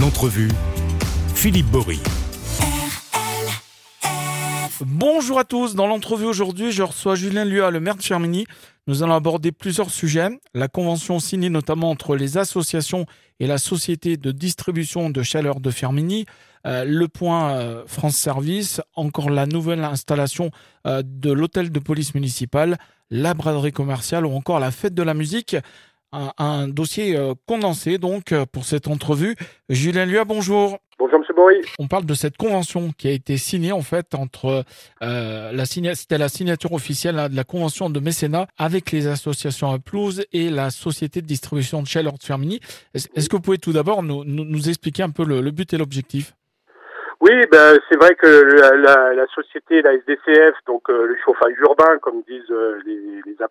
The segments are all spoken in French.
L'entrevue, Philippe Bory. Bonjour à tous, dans l'entrevue aujourd'hui, je reçois Julien Lua, le maire de Fermini. Nous allons aborder plusieurs sujets. La convention signée notamment entre les associations et la société de distribution de chaleur de Fermini, euh, le point euh, France Service, encore la nouvelle installation euh, de l'hôtel de police municipale, la braderie commerciale ou encore la fête de la musique un, un dossier euh, condensé donc euh, pour cette entrevue. Julien Lua, bonjour. Bonjour Monsieur Bory. On parle de cette convention qui a été signée en fait entre euh, la c'était la signature officielle hein, de la convention de mécénat avec les associations à pelouse et la société de distribution de de Fermini. Est-ce que vous pouvez tout d'abord nous, nous, nous expliquer un peu le, le but et l'objectif? Oui, ben, c'est vrai que la, la, la société, la SDCF, donc euh, le chauffage urbain, comme disent euh, les, les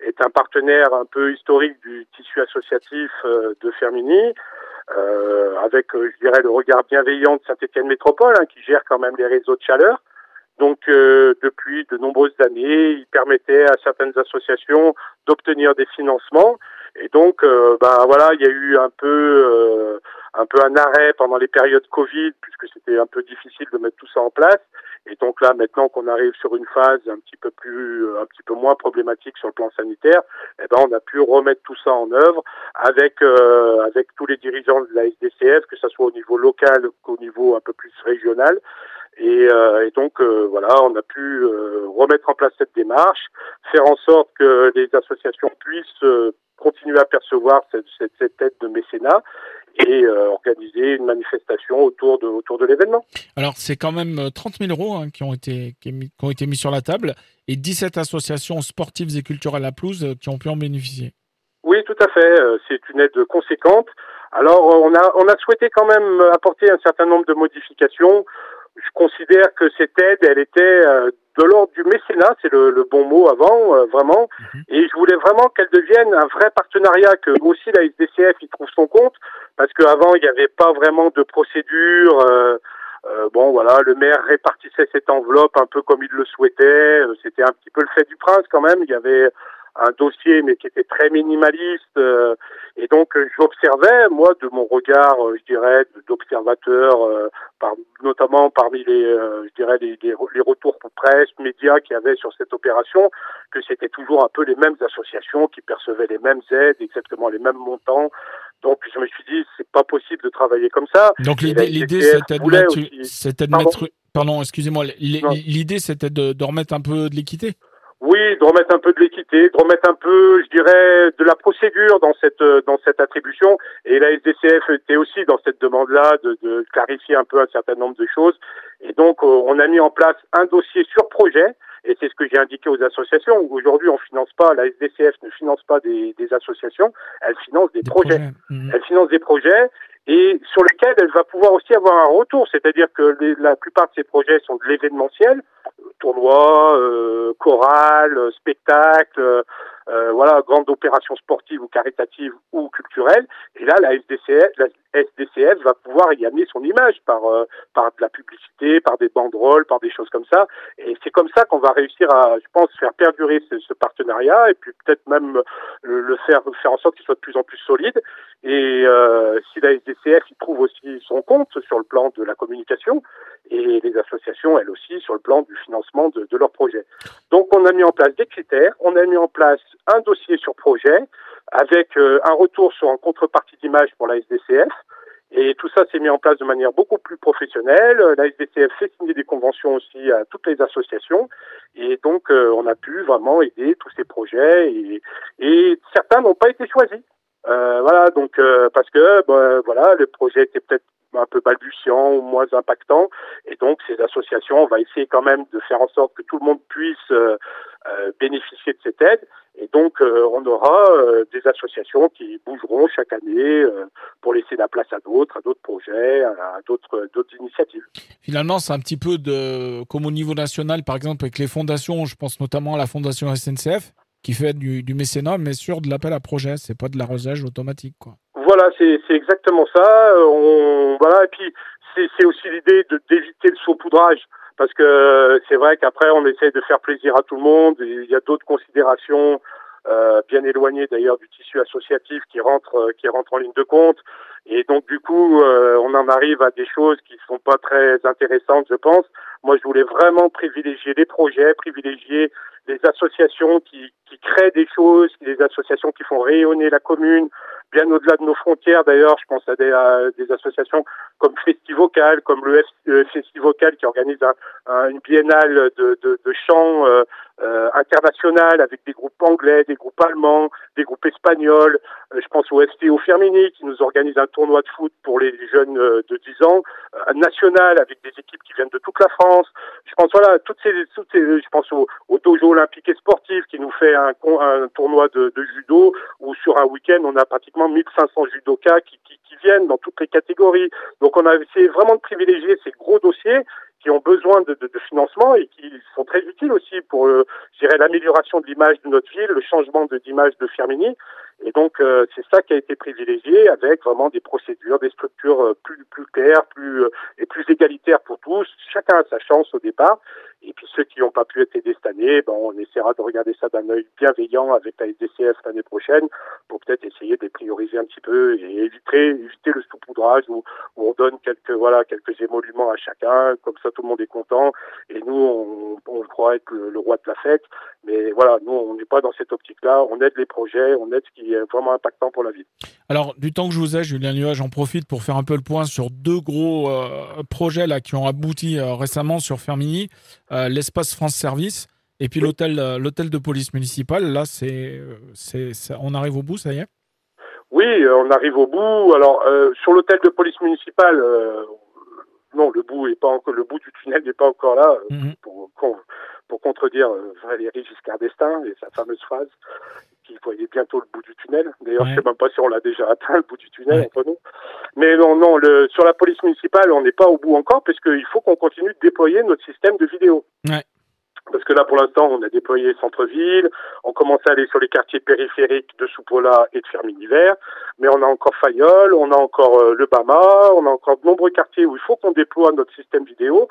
est un partenaire un peu historique du tissu associatif euh, de Fermini, euh, avec, euh, je dirais, le regard bienveillant de Saint-Étienne Métropole, hein, qui gère quand même les réseaux de chaleur. Donc, euh, depuis de nombreuses années, il permettait à certaines associations d'obtenir des financements. Et donc, euh, ben voilà, il y a eu un peu, euh, un peu un arrêt pendant les périodes Covid, puisque c'était un peu difficile de mettre tout ça en place. Et donc là, maintenant qu'on arrive sur une phase un petit peu plus, un petit peu moins problématique sur le plan sanitaire, eh ben on a pu remettre tout ça en œuvre avec euh, avec tous les dirigeants de la SDCF, que ce soit au niveau local qu'au niveau un peu plus régional. Et, euh, et donc euh, voilà, on a pu euh, remettre en place cette démarche, faire en sorte que les associations puissent euh, continuer à percevoir cette, cette, cette aide de mécénat et euh, organiser une manifestation autour de autour de l'événement. Alors c'est quand même euh, 30 000 euros hein, qui, ont été, qui, mis, qui ont été mis sur la table et 17 associations sportives et culturelles à pelouse euh, qui ont pu en bénéficier. Oui, tout à fait. euh, C'est une aide conséquente. Alors, euh, on a, on a souhaité quand même apporter un certain nombre de modifications. Je considère que cette aide, elle était euh, de l'ordre du mécénat, c'est le, le bon mot avant, euh, vraiment. Mhm. Et je voulais vraiment qu'elle devienne un vrai partenariat, que aussi la SDCF y trouve son compte, parce qu'avant, il n'y avait pas vraiment de procédure. euh, euh, bon, voilà, le maire répartissait cette enveloppe un peu comme il le souhaitait. C'était un petit peu le fait du prince quand même. Il y avait un dossier, mais qui était très minimaliste. euh, et donc, euh, j'observais, moi, de mon regard, euh, je dirais, d'observateur, euh, par, notamment parmi les, euh, je dirais, les, les, les retours pour presse, médias qu'il y avait sur cette opération, que c'était toujours un peu les mêmes associations qui percevaient les mêmes aides, exactement les mêmes montants. Donc, je me suis dit, c'est pas possible de travailler comme ça. Donc l'idée, c'était de mettre, Pardon pardon, excusez-moi, l'idée c'était de, de remettre un peu de l'équité? Oui, de remettre un peu de l'équité, de remettre un peu, je dirais, de la procédure dans cette euh, dans cette attribution. Et la SDCF était aussi dans cette demande-là de, de clarifier un peu un certain nombre de choses. Et donc, euh, on a mis en place un dossier sur projet. Et c'est ce que j'ai indiqué aux associations. Aujourd'hui, on finance pas, la SDCF ne finance pas des, des associations, elle finance des, Des projets. Mhm. Elle finance des projets et sur lesquels elle va pouvoir aussi avoir un retour. C'est-à-dire que les- la plupart de ces projets sont de l'événementiel, tournois, euh, chorales, euh, voilà, grandes opérations sportives ou caritatives ou culturelles. Et là, la SDCF, la SDCF va pouvoir y amener son image par euh, par de la publicité, par des banderoles, par des choses comme ça. Et c'est comme ça qu'on va réussir à, je pense, faire perdurer ce, ce partenariat et puis peut-être même le, le faire faire en sorte qu'il soit de plus en plus solide. Et euh, si la SDCF y trouve aussi son compte sur le plan de la communication et les associations, elles aussi, sur le plan du financement de, de leurs projets. Donc on a mis en place des critères, on a mis en place un dossier sur projet avec euh, un retour sur en contrepartie d'image pour la SDCF. Et tout ça s'est mis en place de manière beaucoup plus professionnelle. La SDCF fait signer des conventions aussi à toutes les associations. Et donc, euh, on a pu vraiment aider tous ces projets. Et, et certains n'ont pas été choisis. Euh, voilà, donc euh, parce que ben, voilà, le projet était peut-être un peu balbutiant ou moins impactant, et donc ces associations, on va essayer quand même de faire en sorte que tout le monde puisse euh, euh, bénéficier de cette aide, et donc euh, on aura euh, des associations qui bougeront chaque année pour laisser la place à d'autres, à d'autres projets, à d'autres d'autres initiatives. Finalement, c'est un petit peu de, comme au niveau national, par exemple, avec les fondations, je pense notamment à la fondation SNCF, qui fait du, du mécénat, mais sur de l'appel à projet, c'est pas de l'arrosage automatique, quoi. Voilà, c'est exactement ça. Euh, On voilà et puis c'est aussi l'idée de d'éviter le saupoudrage parce que c'est vrai qu'après on essaie de faire plaisir à tout le monde. Il y a d'autres considérations bien éloigné d'ailleurs du tissu associatif qui rentre qui rentre en ligne de compte. Et donc du coup, on en arrive à des choses qui sont pas très intéressantes, je pense. Moi, je voulais vraiment privilégier les projets, privilégier les associations qui, qui créent des choses, les associations qui font rayonner la commune, bien au-delà de nos frontières. D'ailleurs, je pense à des, des associations comme Festivocal, comme le, Festivocal qui organise un, une biennale de, de, de chant euh, euh, international avec des groupes anglais, des groupes allemands, des groupes espagnols. Euh, je pense au FTO Fermini qui nous organise un tournoi de foot pour les jeunes de 10 ans, un national avec des équipes qui viennent de toute la France. Je pense voilà toutes ces, toutes ces je pense au, au dojo olympique et sportif qui nous fait un, un tournoi de, de judo où sur un week-end on a pratiquement 1500 judokas qui, qui, qui, viennent dans toutes les catégories. Donc on a essayé vraiment de privilégier ces gros dossiers qui ont besoin de, de, de financement et qui sont très utiles aussi pour, euh, l'amélioration de l'image de notre ville, le changement d'image de Firmini. Et donc euh, c'est ça qui a été privilégié avec vraiment des procédures, des structures euh, plus plus claires, plus euh, et plus égalitaires pour tous. Chacun a sa chance au départ. Et puis ceux qui n'ont pas pu être aidés ben, on essaiera de regarder ça d'un œil bienveillant avec la SDCF l'année prochaine pour peut-être essayer de les prioriser un petit peu et éviter, éviter le saupoudrage où, où on donne quelques voilà quelques émoluments à chacun, comme ça tout le monde est content. Et nous, on, on croit être le, roi de la fête. Mais voilà, nous, on n'est pas dans cette optique-là. On aide les projets, on aide ce qui est vraiment impactant pour la ville. Alors, du temps que je vous ai, Julien Liua, j'en profite pour faire un peu le point sur deux gros euh, projets là qui ont abouti euh, récemment sur Fermini. Euh, l'espace France Service et puis l'hôtel l'hôtel de police municipale. Là, c'est c'est on arrive au bout, ça y est? Oui, on arrive au bout. Alors sur l'hôtel de police municipale, non, le bout est pas encore le bout du tunnel n'est pas encore là mhm. pour, pour, contredire Valérie Giscard d'Estaing et sa fameuse phrase qu'il voyait bientôt le bout du tunnel. D'ailleurs, je sais même pas si on l'a déjà atteint le bout du tunnel entre nous. Mais non, non, le, sur la police municipale, on n'est pas au bout encore, puisqu'il faut qu'on continue de déployer notre système de vidéo. Ouais. Parce que là, pour l'instant, on a déployé centre-ville, on commence à aller sur les quartiers périphériques de Soupola et de Ferminiver, mais on a encore Fayol, on a encore euh, le Bama, on a encore de nombreux quartiers où il faut qu'on déploie notre système vidéo,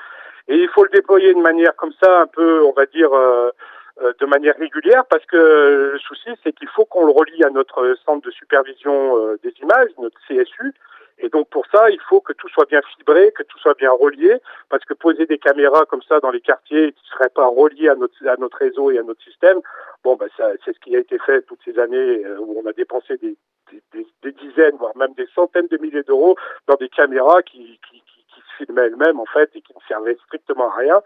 et il faut le déployer de manière comme ça, un peu, on va dire, euh, de manière régulière, parce que le souci, c'est qu'il faut qu'on le relie à notre centre de supervision des images, notre CSU, et donc pour ça, il faut que tout soit bien fibré, que tout soit bien relié, parce que poser des caméras comme ça dans les quartiers qui ne seraient pas reliées à notre, à notre réseau et à notre système, bon, ben ça, c'est ce qui a été fait toutes ces années euh, où on a dépensé des, des, des, dizaines, voire même des centaines de milliers d'euros dans des caméras qui, qui, qui, qui se filmaient elles-mêmes en fait et qui ne servaient strictement à rien.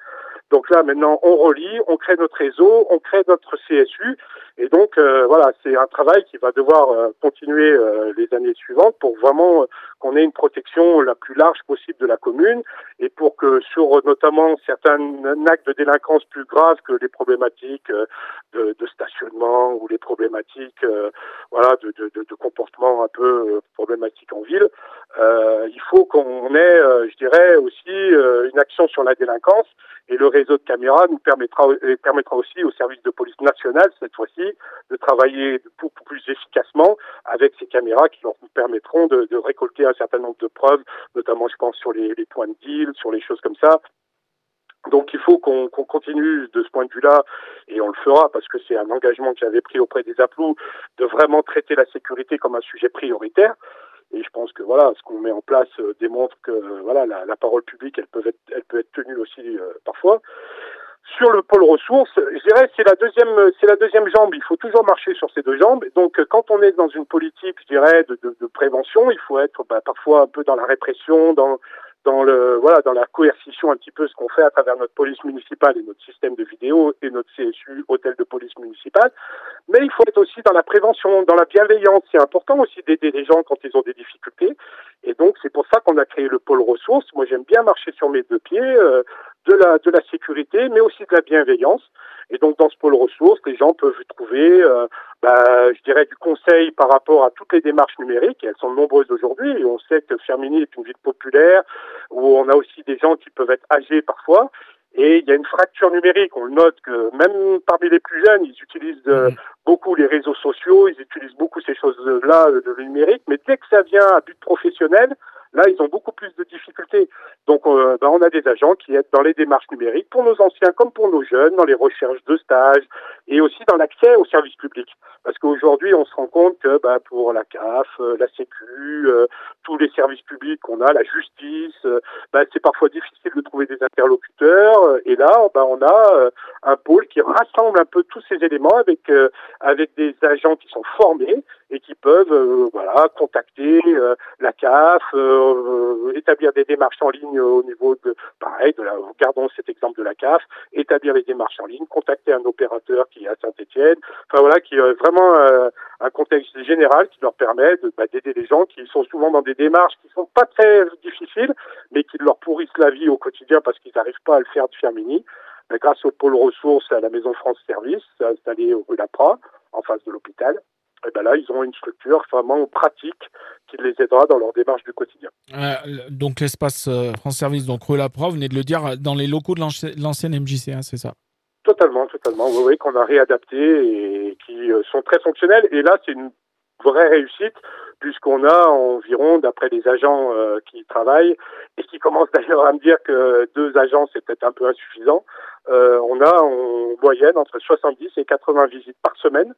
Donc là, maintenant, on relie, on crée notre réseau, on crée notre CSU. Et donc, euh, voilà, c'est un travail qui va devoir euh, continuer euh, les années suivantes pour vraiment qu'on ait une protection la plus large possible de la commune et pour que sur notamment certains actes de délinquance plus graves que les problématiques de, de stationnement ou les problématiques voilà de, de, de, comportement un peu problématiques en ville, il faut qu'on ait, je dirais, aussi une action sur la délinquance et le réseau de caméras nous permettra, permettra aussi au service de police nationale, cette fois-ci, de travailler beaucoup plus efficacement avec ces caméras qui leur permettront de, récolter un certain nombre de preuves, notamment, je pense, sur les, les points de deal, sur les choses comme ça, donc il faut qu'on continue de ce point de vue-là, et on le fera parce que c'est un engagement que j'avais pris auprès des APLOU de vraiment traiter la sécurité comme un sujet prioritaire. Et je pense que voilà, ce qu'on met en place euh, démontre que voilà, la, la, parole publique, elle peut être, elle peut être tenue aussi euh, parfois. Sur le pôle ressources, je dirais c'est la deuxième, c'est la deuxième jambe. Il faut toujours marcher sur ces deux jambes. Donc, quand on est dans une politique, je dirais, de, de, de prévention, il faut être bah, parfois un peu dans la répression, dans dans le voilà dans la coercition un petit peu ce qu'on fait à travers notre police municipale et notre système de vidéo et notre CSU hôtel de police municipale. Mais il faut être aussi dans la prévention dans la bienveillance. C'est important aussi d'aider les gens quand ils ont des difficultés. Et donc c'est pour ça qu'on a créé le pôle ressources. Moi j'aime bien marcher sur mes deux pieds euh, de la de la sécurité mais aussi de la bienveillance et donc dans ce pôle ressources, les gens peuvent trouver, euh, bah, je dirais, du conseil par rapport à toutes les démarches numériques. Et elles sont nombreuses aujourd'hui. Et on sait que Fermini est une ville populaire où on a aussi des gens qui peuvent être âgés parfois. Et il y a une fracture numérique. On le note que même parmi les plus jeunes, ils utilisent euh, beaucoup les réseaux sociaux, ils utilisent beaucoup ces choses-là, de numérique. Mais dès que ça vient à but professionnel, Là, ils ont beaucoup plus de difficultés. Donc, euh, ben, on a des agents qui aident dans les démarches numériques pour nos anciens comme pour nos jeunes, dans les recherches de stages, et aussi dans l'accès aux services publics. Parce qu'aujourd'hui, on se rend compte que bah, pour la CAF, euh, la Sécu, euh, tous les services publics qu'on a, la justice, euh, bah, c'est parfois difficile de trouver des interlocuteurs. Et là, bah, on a un pôle qui rassemble un peu tous ces éléments avec avec des agents qui sont formés et qui peuvent voilà contacter la CAF, établir des démarches en ligne au niveau de pareil de la gardons cet exemple de la CAF, établir les démarches en ligne, contacter un opérateur à Saint-Étienne, enfin voilà qui est vraiment un contexte général qui leur permet bah, d'aider les gens qui sont souvent dans des démarches qui sont pas très difficiles, mais qui leur pourrissent la vie au quotidien parce qu'ils n'arrivent pas à le faire de Firmini. Mais grâce au pôle ressources à la Maison France Service, installé au rue Lapra, en face de l'hôpital, et ben là, ils ont une structure vraiment pratique qui les aidera dans leur démarche du quotidien. Euh, donc l'espace euh, France Service, donc rue Lapra, vous venez de le dire, dans les locaux de l'ancienne MJC, hein, c'est ça? Totalement, totalement. Oui, oui, qu'on a réadapté et qui euh, sont très fonctionnels. Et là, c'est une vraie réussite puisqu'on a environ, d'après les agents euh, qui travaillent et qui commencent d'ailleurs à me dire que deux agents c'est peut-être un peu insuffisant, euh, on a en moyenne entre 70 et 80 visites par semaine.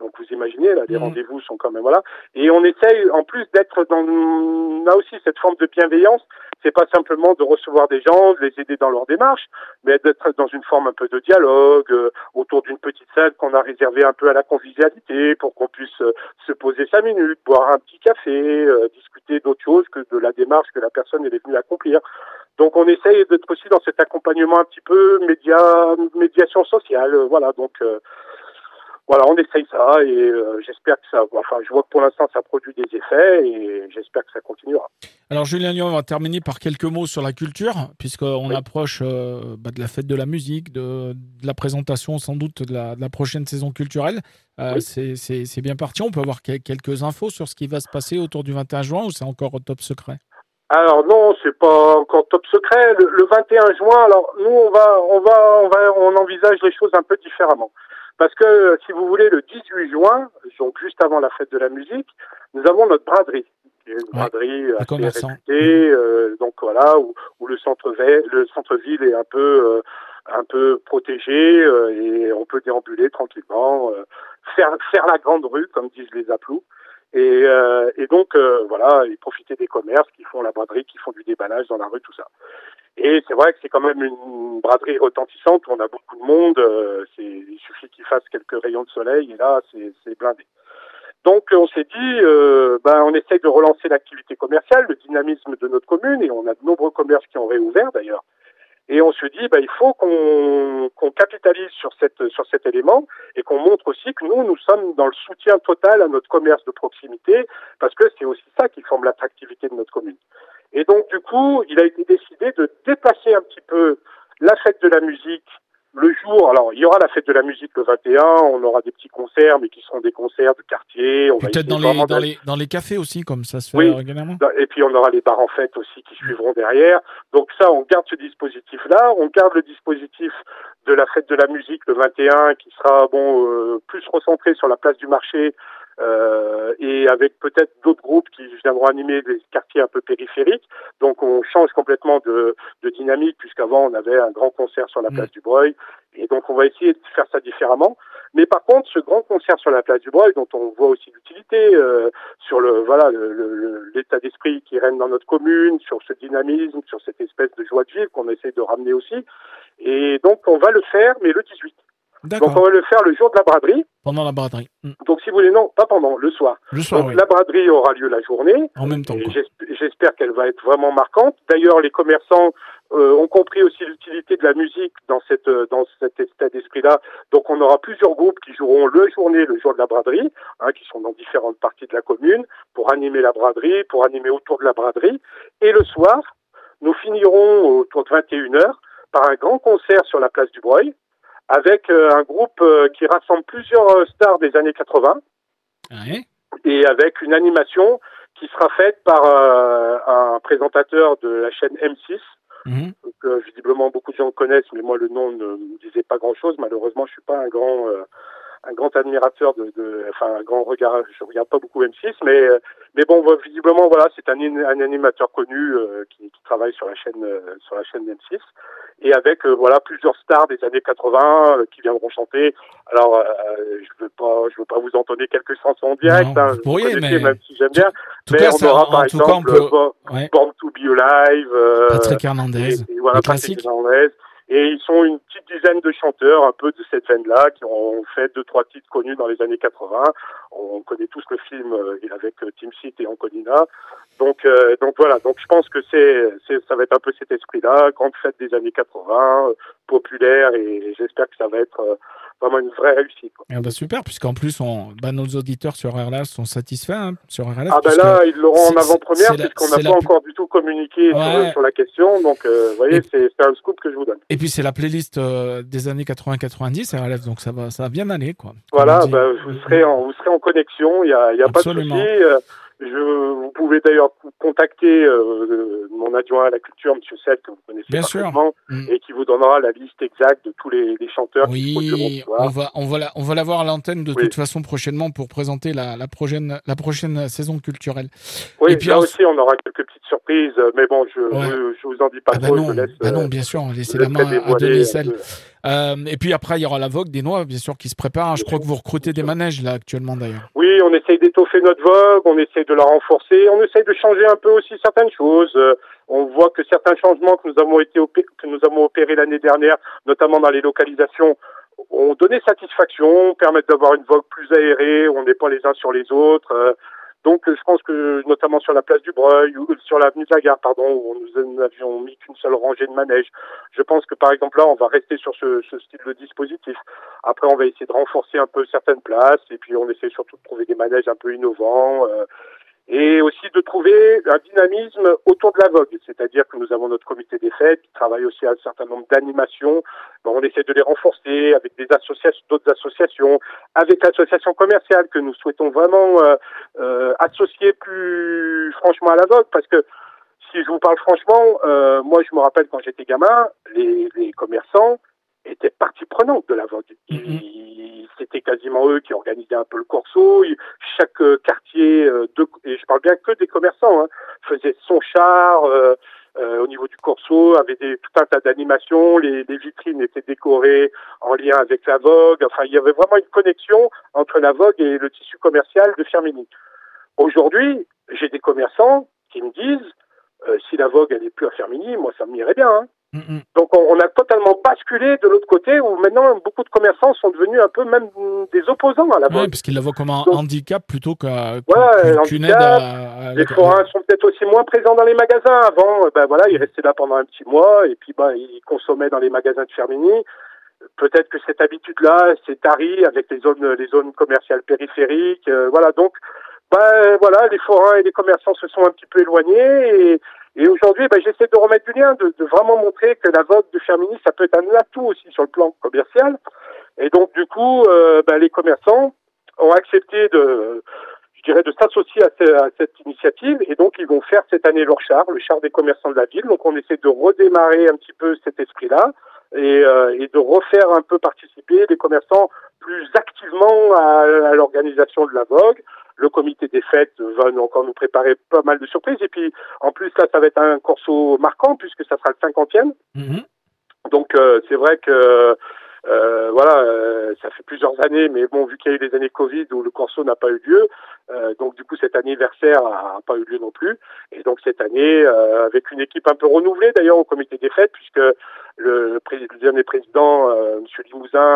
Donc vous imaginez, là, les mmh. rendez-vous sont quand même voilà. Et on essaye, en plus d'être dans, on a aussi cette forme de bienveillance. C'est pas simplement de recevoir des gens, de les aider dans leur démarche, mais d'être dans une forme un peu de dialogue euh, autour d'une petite salle qu'on a réservée un peu à la convivialité pour qu'on puisse euh, se poser cinq minutes, boire un petit café, euh, discuter d'autre chose que de la démarche que la personne est venue accomplir. Donc on essaye d'être aussi dans cet accompagnement un petit peu média, médiation sociale, voilà. Donc voilà, on essaye ça et euh, j'espère que ça. Enfin, je vois que pour l'instant ça produit des effets et j'espère que ça continuera. Alors Julien Lyon, on va terminer par quelques mots sur la culture, puisqu'on approche euh, bah, de la fête de la musique, de, la présentation sans doute de la, prochaine saison culturelle. Euh, c'est bien parti. On peut avoir quelques infos sur ce qui va se passer autour du 21 juin ou c'est encore top secret? Alors non, c'est pas encore top secret. Le, le, 21 juin, alors nous on va, on va, on va, on envisage les choses un peu différemment. Parce que, si vous voulez, le 18 juin, donc juste avant la fête de la musique, nous avons notre braderie. Une braderie assez réputée, euh, donc voilà, où, où le centre-ville le centre -ville est un peu, euh, un peu protégé euh, et on peut déambuler tranquillement, faire, faire la grande rue, comme disent les aplous. Et, et donc, voilà, et profiter des commerces qui font la braderie, qui font du déballage dans la rue, tout ça. Et c'est vrai que c'est quand même une braderie retentissante on a beaucoup de monde. Euh, il suffit qu'il fasse quelques rayons de soleil et là, c'est blindé. Donc on s'est dit, euh, ben, on essaye de relancer l'activité commerciale, le dynamisme de notre commune, et on a de nombreux commerces qui ont réouvert d'ailleurs. Et on se dit, ben, il faut qu'on capitalise sur, cette, sur cet élément et qu'on montre aussi que nous, nous sommes dans le soutien total à notre commerce de proximité, parce que c'est aussi ça qui forme l'attractivité de notre commune. Et donc, du coup, il a été décidé de déplacer un petit peu la fête de la musique le jour, alors il y aura la fête de la musique le 21, on aura des petits concerts, mais qui seront des concerts de quartier. Peut-être dans les, dans, les, dans les cafés aussi, comme ça se fait régulièrement. Et puis on aura les bars en fête aussi qui suivront derrière. Donc ça, on garde ce dispositif-là, on garde le dispositif de la fête de la musique le 21, qui sera bon euh, plus recentré sur la place du marché euh, et avec peut-être d'autres groupes qui viendront animer des quartiers un peu périphériques. Donc on change complètement de, de dynamique puisqu'avant on avait un grand concert sur la mm. place du Breuil et donc on va essayer de faire ça différemment. Mais par contre, ce grand concert sur la place du Breuil, dont on voit aussi l'utilité euh, sur le voilà l'état d'esprit qui règne dans notre commune, sur ce dynamisme, sur cette espèce de joie de vivre qu'on essaie de ramener aussi. Et donc on va le faire, mais le 18. Donc on va le faire le jour de la braderie. Pendant la braderie. Hmm. Donc si vous voulez, non, pas pendant, le soir. Le soir, Donc la braderie aura lieu la journée. En même temps. J'espère qu'elle va être vraiment marquante. D'ailleurs, les commerçants euh, ont compris aussi l'utilité de la musique dans cette euh, dans cet état d'esprit-là. Donc on aura plusieurs groupes qui joueront le journée, le jour de la braderie, hein, qui sont dans différentes parties de la commune, pour animer la braderie, pour animer autour de la braderie. Et le soir, nous finirons autour de 21h par un grand concert sur la place du Breuil, avec euh, un groupe euh, qui rassemble plusieurs euh, stars des années 80 et avec une animation qui sera faite par un présentateur de la chaîne M6 mhm. que visiblement beaucoup de gens connaissent, mais moi le nom ne me disait pas grand-chose. Malheureusement, je suis pas un grand un grand admirateur de, de, enfin un grand regard. Je regarde pas beaucoup M6, mais mais bon, visiblement voilà, c'est un, un animateur connu qui, qui, travaille sur la chaîne sur la chaîne M6 et avec voilà plusieurs stars des années 80 qui viendront chanter. Alors je veux pas je veux pas vous entonner quelques chansons en direct, hein, vous pourriez, mais même si j'aime bien. mais cas, on aura par exemple peut... Born to Be Alive, Patrick Hernandez, et, et voilà, Patrick Hernandez. Et ils sont une petite dizaine de chanteurs un peu de cette veine-là qui ont fait deux trois titres connus dans les années 80. On connaît tous le film euh, avec euh, Tim Seat et Anconina. Donc euh, donc voilà, donc je pense que c'est ça va être un peu cet esprit-là, grande fête des années 80, populaire et j'espère que ça va être vraiment une vraie réussite. Quoi. Ah bah super, puisqu'en plus, on, bah nos auditeurs sur RLF sont satisfaits hein, sur. Ah bah là, ils l'auront en avant-première, puisqu'on n'a pas encore du tout communiqué ouais. sur, la question. Donc, euh, vous voyez, c'est un scoop que je vous donne. Et puis, c'est la playlist euh, des années 80-90 RLF, donc ça va, ça va bien aller. Quoi, voilà, bah, vous, serez en, vous serez en connexion, il n'y a, y a pas de souci. Euh, je, vous pouvez d'ailleurs contacter euh, mon adjoint à la culture, M. Seth, que vous connaissez Bien parfaitement, sûr. et qui vous donnera la liste exacte de tous les, les chanteurs oui, qui on va, on va, la, on va l'avoir à l'antenne de oui. toute façon prochainement pour présenter la, la, prochaine, la prochaine saison culturelle. Oui, et puis là aussi, on aura quelques petites surprises, mais bon, je, ouais. je, je, vous en dis pas ah trop. Bah non, je laisse, bah non, bien sûr, laissez la main à Denis euh, et puis après, il y aura la Vogue des Noix, bien sûr, qui se prépare. Je crois que vous recrutez des manèges là actuellement d'ailleurs. Oui, on essaye d'étoffer notre Vogue, on essaye de la renforcer, on essaye de changer un peu aussi certaines choses. Euh, on voit que certains changements que nous avons été que nous avons opérés l'année dernière, notamment dans les localisations, ont donné satisfaction, permettent d'avoir une Vogue plus aérée, on n'est pas les uns sur les autres. Euh, donc, je pense que notamment sur la place du Breuil ou sur l'avenue de la Gare, pardon, où nous n'avions mis qu'une seule rangée de manège, je pense que par exemple là, on va rester sur ce, ce, style de dispositif. Après, on va essayer de renforcer un peu certaines places, et puis on essaie surtout de trouver des manèges un peu innovants. Euh, et aussi de trouver un dynamisme autour de la Vogue, c'est-à-dire que nous avons notre comité des fêtes qui travaille aussi à un certain nombre d'animations. on essaie de les renforcer avec des associations, d'autres associations, avec l'association commerciale que nous souhaitons vraiment euh, euh, associer plus franchement à la Vogue, parce que si je vous parle franchement, euh, moi je me rappelle quand j'étais gamin, les, les commerçants étaient partie prenante de la Vogue. Ils, c'était quasiment eux qui organisaient un peu le corso. Chaque quartier, de, et je parle bien que des commerçants, hein, faisait son char euh, euh, au niveau du corso, avait des, tout un tas d'animations. Les, les, vitrines étaient décorées en lien avec la Vogue. Enfin, il y avait vraiment une connexion entre la Vogue et le tissu commercial de Firmini. Aujourd'hui, j'ai des commerçants qui me disent euh, si la Vogue elle est plus à Firmini, moi ça m'irait bien. Hein. Donc on, on, a totalement basculé de l'autre côté où maintenant beaucoup de commerçants sont devenus un peu même des opposants à la Vogue. Oui, parce qu'ils la voient comme un Donc, handicap plutôt qu'une qu aide à, à Les forains sont peut-être aussi moins présents dans les magasins. Avant, ben voilà, ils restaient là pendant un petit mois et puis ben, ils consommaient dans les magasins de Fermini. Peut-être que cette habitude-là s'est tarie avec les zones, les zones commerciales périphériques. Euh, voilà, donc ben, voilà, les forains et les commerçants se sont un petit peu éloignés et, et aujourd'hui, ben, j'essaie de remettre du lien, de, de, vraiment montrer que la Vogue de Fermini, ça peut être un atout aussi sur le plan commercial. Et donc, du coup, euh, ben, les commerçants ont accepté de, je dirais, de s'associer à, à, cette initiative. Et donc, ils vont faire cette année leur char, le char des commerçants de la ville. Donc, on essaie de redémarrer un petit peu cet esprit-là et, euh, et, de refaire un peu participer les commerçants plus activement à, à l'organisation de la Vogue le comité des fêtes va encore nous préparer pas mal de surprises. Et puis, en plus, là, ça va être un corso marquant puisque ça sera le 50e. Mm -hmm. Donc, euh, c'est vrai que, euh, voilà, euh, ça fait plusieurs années, mais bon, vu qu'il y a eu des années Covid où le corso n'a pas eu lieu, donc du coup, cet anniversaire n'a pas eu lieu non plus. Et donc, cette année, avec une équipe un peu renouvelée d'ailleurs au comité des fêtes, puisque le, le dernier président, M. Limousin,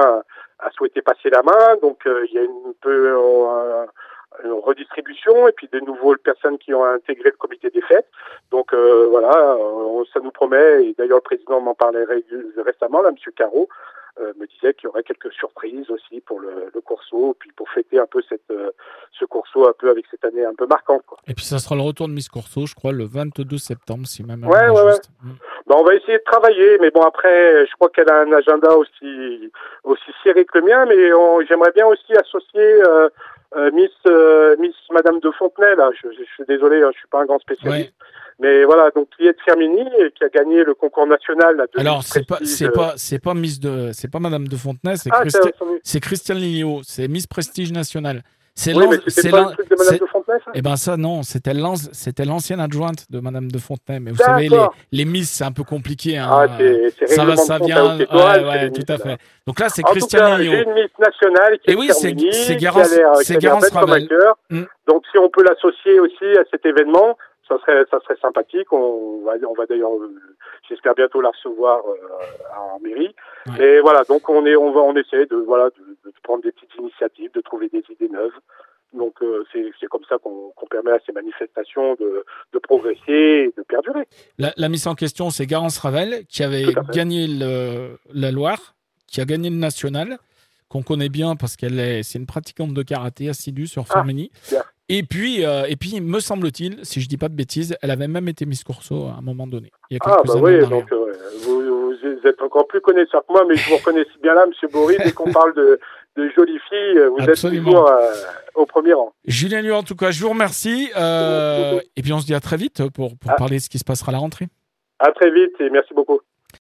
a souhaité passer la main. Donc, il y a une peu une redistribution et puis de nouvelles personnes qui ont intégré le comité des fêtes. Donc euh, voilà, on, ça nous promet, et d'ailleurs le président m'en parlait récemment, là, M. Caro, euh, me disait qu'il y aurait quelques surprises aussi pour le, le corso, puis pour fêter un peu cette, euh, ce corso un peu avec cette année un peu marquante. Quoi. Et puis ça sera le retour de Miss Corso, je crois, le 22 septembre, si même. Ouais, ouais, ouais. Mmh. Ben, on va essayer de travailler, mais bon après, je crois qu'elle a un agenda aussi aussi serré que le mien, mais j'aimerais bien aussi associer euh, Miss euh, Miss Madame de Fontenay là. Je, je, je suis désolé, hein, je suis pas un grand spécialiste. Mais voilà, donc Liette Firmini et qui a gagné le concours national. Là, de Alors c'est pas c'est euh, pas c'est pas Miss de c'est pas Madame de Fontenay, c'est Ah, Christi- Christiane Lilio, c'est Miss Prestige nationale. C'est oui, c'est Madame de Fontenay, ça? Eh ben ça non, c'était l'an- c'était l'ancienne adjointe de Madame de Fontenay. Mais vous savez les, les Miss c'est un peu compliqué. Hein. Ah, c'est ça va, ça vient. ouais, ouais, tout à là. fait. Donc là c'est Lilio. j'ai une Miss nationale qui Et est oui, c'est- Garance- c'est Garance Ravel. cœur. Mm. Donc si on peut l'associer aussi à cet événement, ça serait ça serait sympathique. On va on va d'ailleurs j'espère bientôt la recevoir euh, en mairie. Ouais. Et voilà, donc on est on va on essaie de voilà de, de prendre des petites initiatives, de trouver des idées neuves. Donc euh, c'est c'est comme ça qu'on permet à ces manifestations de de progresser et de perdurer. La, la Miss en question, c'est Garance Ravel, qui avait gagné le, la Loire, qui a gagné le national, qu'on connaît bien parce qu'elle est, c'est une pratiquante de karaté assidue sur Ah, Firmini. Et puis, euh, et puis, me semble-t-il, si je dis pas de bêtises, elle avait même été Miss Corso à un moment donné. Il y a Ah bah oui, donc euh, vous, vous êtes encore plus connaisseur que moi, mais je vous reconnais si bien là, Monsieur Bory, dès qu'on parle de, de jolies filles, vous Absolument. êtes toujours euh, au premier rang. Julien Liu, en tout cas, je vous remercie. euh, et puis, on se dit à très vite pour, pour Ah. parler de ce qui se passera à la rentrée. À très vite et merci beaucoup.